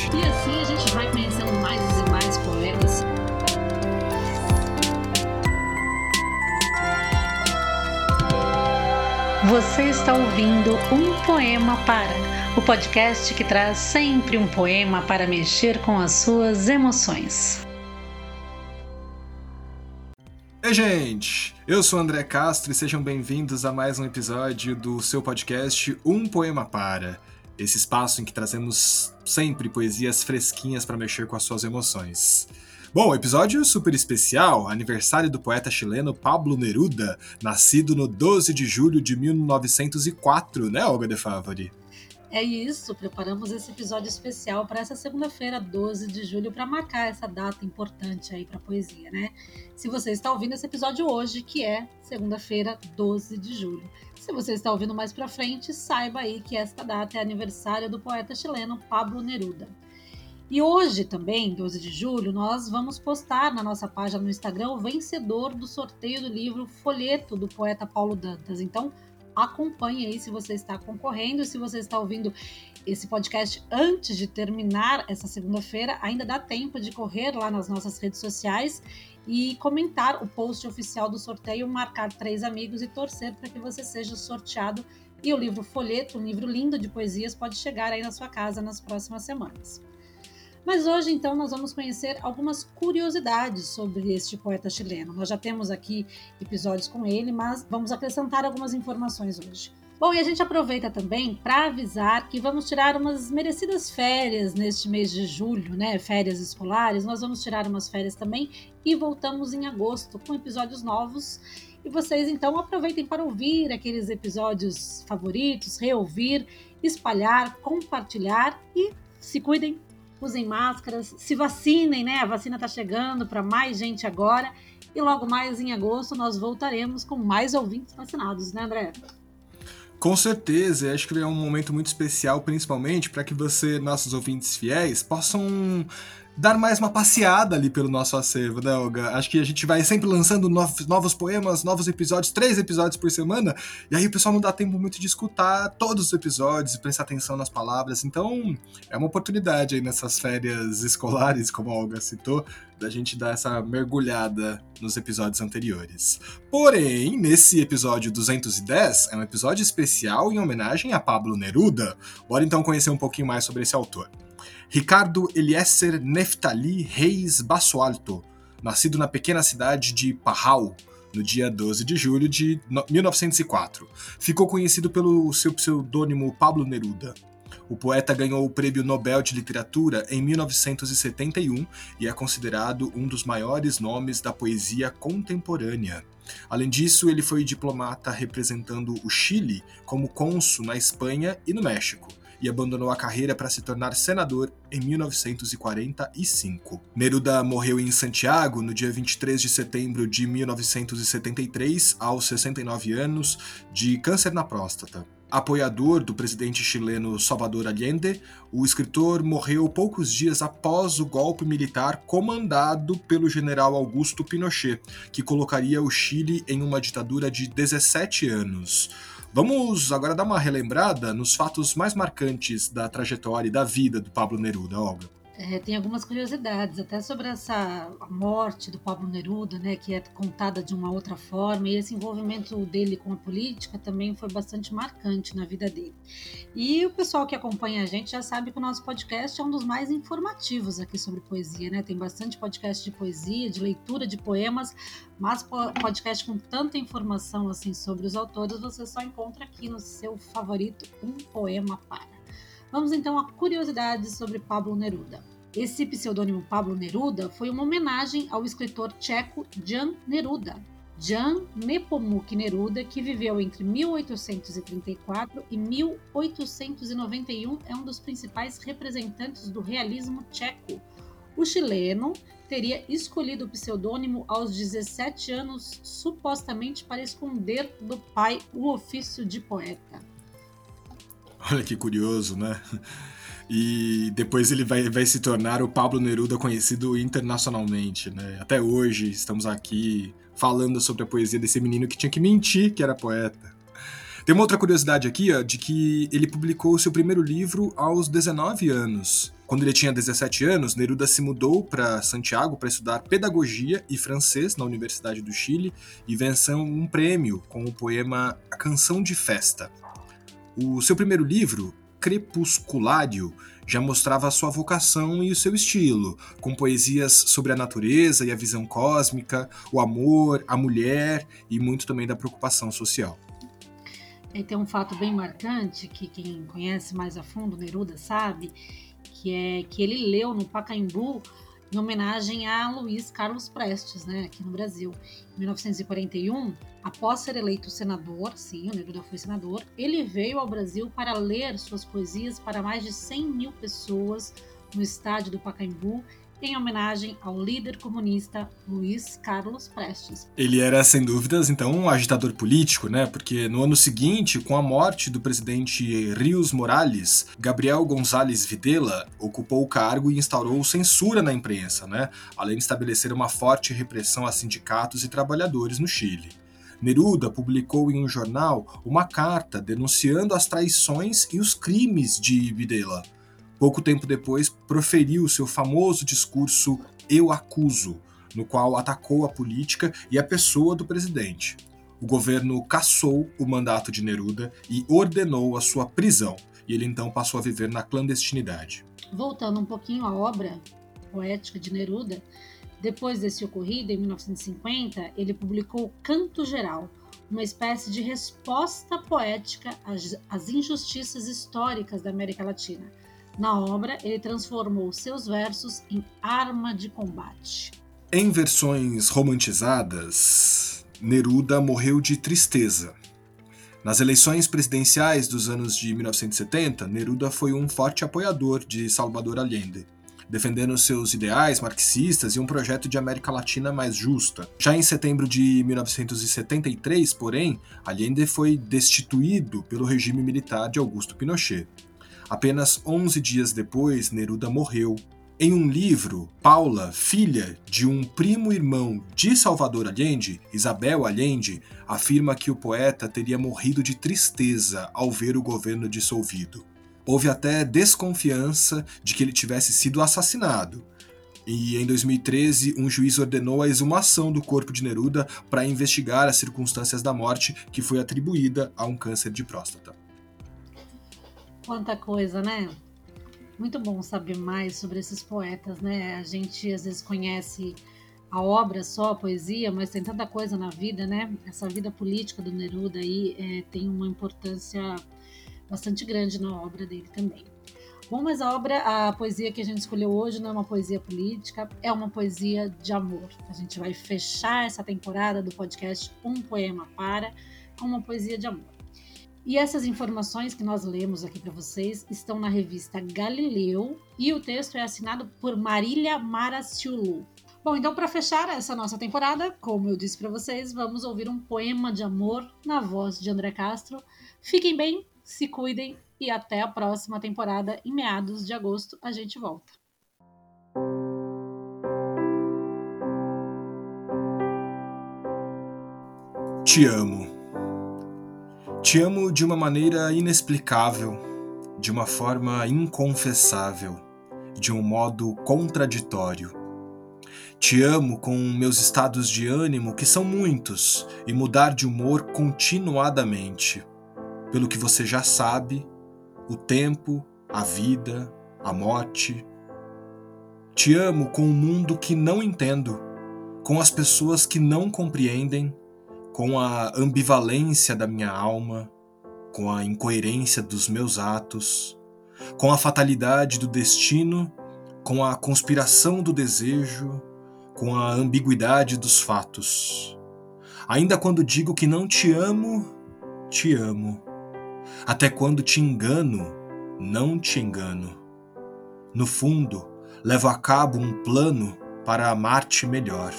gente. E assim a gente vai conhecendo mais e mais poetas. Você está ouvindo Um Poema Para, o podcast que traz sempre um poema para mexer com as suas emoções. Oi, gente! Eu sou André Castro e sejam bem-vindos a mais um episódio do seu podcast Um Poema Para. Esse espaço em que trazemos sempre poesias fresquinhas para mexer com as suas emoções. Bom, episódio super especial, aniversário do poeta chileno Pablo Neruda, nascido no 12 de julho de 1904, né, Olga de Favari? É isso, preparamos esse episódio especial para essa segunda-feira, 12 de julho, para marcar essa data importante aí para a poesia, né? Se você está ouvindo esse episódio hoje, que é segunda-feira, 12 de julho. Se você está ouvindo mais para frente, saiba aí que esta data é aniversário do poeta chileno Pablo Neruda. E hoje também, 12 de julho, nós vamos postar na nossa página no Instagram o vencedor do sorteio do livro Folheto do poeta Paulo Dantas. Então, acompanhe aí se você está concorrendo. Se você está ouvindo esse podcast antes de terminar essa segunda-feira, ainda dá tempo de correr lá nas nossas redes sociais e comentar o post oficial do sorteio, marcar três amigos e torcer para que você seja sorteado. E o livro Folheto, um livro lindo de poesias, pode chegar aí na sua casa nas próximas semanas. Mas hoje, então, nós vamos conhecer algumas curiosidades sobre este poeta chileno. Nós já temos aqui episódios com ele, mas vamos acrescentar algumas informações hoje. Bom, e a gente aproveita também para avisar que vamos tirar umas merecidas férias neste mês de julho, né? Férias escolares. Nós vamos tirar umas férias também e voltamos em agosto com episódios novos. E vocês então aproveitem para ouvir aqueles episódios favoritos, reouvir, espalhar, compartilhar e se cuidem usem máscaras, se vacinem, né? A vacina está chegando para mais gente agora. E logo mais em agosto nós voltaremos com mais ouvintes vacinados, né, André? Com certeza, acho que é um momento muito especial, principalmente para que você, nossos ouvintes fiéis, possam dar mais uma passeada ali pelo nosso acervo, né, Olga? Acho que a gente vai sempre lançando novos, novos poemas, novos episódios, três episódios por semana, e aí o pessoal não dá tempo muito de escutar todos os episódios e prestar atenção nas palavras. Então, é uma oportunidade aí nessas férias escolares, como a Olga citou, da gente dar essa mergulhada nos episódios anteriores. Porém, nesse episódio 210 é um episódio especial em homenagem a Pablo Neruda. Bora então conhecer um pouquinho mais sobre esse autor. Ricardo Eliezer Neftali Reis Bassoalto, nascido na pequena cidade de Parral, no dia 12 de julho de 1904. Ficou conhecido pelo seu pseudônimo Pablo Neruda. O poeta ganhou o Prêmio Nobel de Literatura em 1971 e é considerado um dos maiores nomes da poesia contemporânea. Além disso, ele foi diplomata representando o Chile como cônsul na Espanha e no México e abandonou a carreira para se tornar senador em 1945. Neruda morreu em Santiago no dia 23 de setembro de 1973, aos 69 anos, de câncer na próstata. Apoiador do presidente chileno Salvador Allende, o escritor morreu poucos dias após o golpe militar comandado pelo general Augusto Pinochet, que colocaria o Chile em uma ditadura de 17 anos. Vamos agora dar uma relembrada nos fatos mais marcantes da trajetória e da vida do Pablo Neruda, Olga. É, tem algumas curiosidades até sobre essa morte do Pablo Neruda, né, que é contada de uma outra forma, e esse envolvimento dele com a política também foi bastante marcante na vida dele. E o pessoal que acompanha a gente já sabe que o nosso podcast é um dos mais informativos aqui sobre poesia, né? Tem bastante podcast de poesia, de leitura de poemas, mas podcast com tanta informação assim sobre os autores você só encontra aqui no seu favorito Um Poema Para. Vamos então a curiosidades sobre Pablo Neruda. Esse pseudônimo Pablo Neruda foi uma homenagem ao escritor tcheco Jan Neruda. Jan Nepomuk Neruda, que viveu entre 1834 e 1891, é um dos principais representantes do realismo tcheco. O chileno teria escolhido o pseudônimo aos 17 anos, supostamente para esconder do pai o ofício de poeta. Olha que curioso, né? E depois ele vai, vai se tornar o Pablo Neruda conhecido internacionalmente, né? Até hoje estamos aqui falando sobre a poesia desse menino que tinha que mentir que era poeta. Tem uma outra curiosidade aqui, ó, de que ele publicou seu primeiro livro aos 19 anos. Quando ele tinha 17 anos, Neruda se mudou para Santiago para estudar pedagogia e francês na Universidade do Chile e venceu um prêmio com o poema A Canção de Festa. O seu primeiro livro, Crepusculário, já mostrava sua vocação e o seu estilo, com poesias sobre a natureza e a visão cósmica, o amor, a mulher e muito também da preocupação social. E tem um fato bem marcante que quem conhece mais a fundo Neruda sabe, que é que ele leu no Pacaembu em homenagem a Luiz Carlos Prestes, né, aqui no Brasil. Em 1941, após ser eleito senador, sim, o Neruda foi senador, ele veio ao Brasil para ler suas poesias para mais de 100 mil pessoas no estádio do Pacaembu em homenagem ao líder comunista Luiz Carlos Prestes. Ele era, sem dúvidas, então, um agitador político, né? Porque no ano seguinte, com a morte do presidente Rios Morales, Gabriel González Videla ocupou o cargo e instaurou censura na imprensa, né? Além de estabelecer uma forte repressão a sindicatos e trabalhadores no Chile. Neruda publicou em um jornal uma carta denunciando as traições e os crimes de Videla Pouco tempo depois, proferiu seu famoso discurso Eu Acuso, no qual atacou a política e a pessoa do presidente. O governo cassou o mandato de Neruda e ordenou a sua prisão, e ele então passou a viver na clandestinidade. Voltando um pouquinho à obra poética de Neruda, depois desse ocorrido, em 1950, ele publicou Canto Geral, uma espécie de resposta poética às, injustiças históricas da América Latina. Na obra, ele transformou seus versos em arma de combate. Em versões romantizadas, Neruda morreu de tristeza. Nas eleições presidenciais dos anos de 1970, Neruda foi um forte apoiador de Salvador Allende, defendendo seus ideais marxistas e um projeto de América Latina mais justa. Já em setembro de 1973, porém, Allende foi destituído pelo regime militar de Augusto Pinochet. Apenas 11 dias depois, Neruda morreu. Em um livro, Paula, filha de um primo-irmão de Salvador Allende, Isabel Allende, afirma que o poeta teria morrido de tristeza ao ver o governo dissolvido. Houve até desconfiança de que ele tivesse sido assassinado. E em 2013, um juiz ordenou a exumação do corpo de Neruda para investigar as circunstâncias da morte que foi atribuída a um câncer de próstata. Quanta coisa, né? Muito bom saber mais sobre esses poetas, né? A gente às vezes conhece a obra só, a poesia, mas tem tanta coisa na vida, né? Essa vida política do Neruda aí é, tem uma importância bastante grande na obra dele também. Bom, mas a obra, a poesia que a gente escolheu hoje não é uma poesia política, é uma poesia de amor. A gente vai fechar essa temporada do podcast Um Poema Para com uma poesia de amor. E essas informações que nós lemos aqui para vocês estão na revista Galileu e o texto é assinado por Marília Maraciulu. Bom, então para fechar essa nossa temporada, como eu disse para vocês, vamos ouvir um poema de amor na voz de André Castro. Fiquem bem, se cuidem e até a próxima temporada em meados de agosto a gente volta. Te amo. Te amo de uma maneira inexplicável, de uma forma inconfessável, de um modo contraditório. Te amo com meus estados de ânimo, que são muitos, e mudar de humor continuadamente. Pelo que você já sabe, o tempo, a vida, a morte. Te amo com o mundo que não entendo, com as pessoas que não compreendem com a ambivalência da minha alma, com a incoerência dos meus atos, com a fatalidade do destino, com a conspiração do desejo, com a ambiguidade dos fatos. Ainda quando digo que não te amo, te amo. Até quando te engano, não te engano. No fundo, levo a cabo um plano para amar-te melhor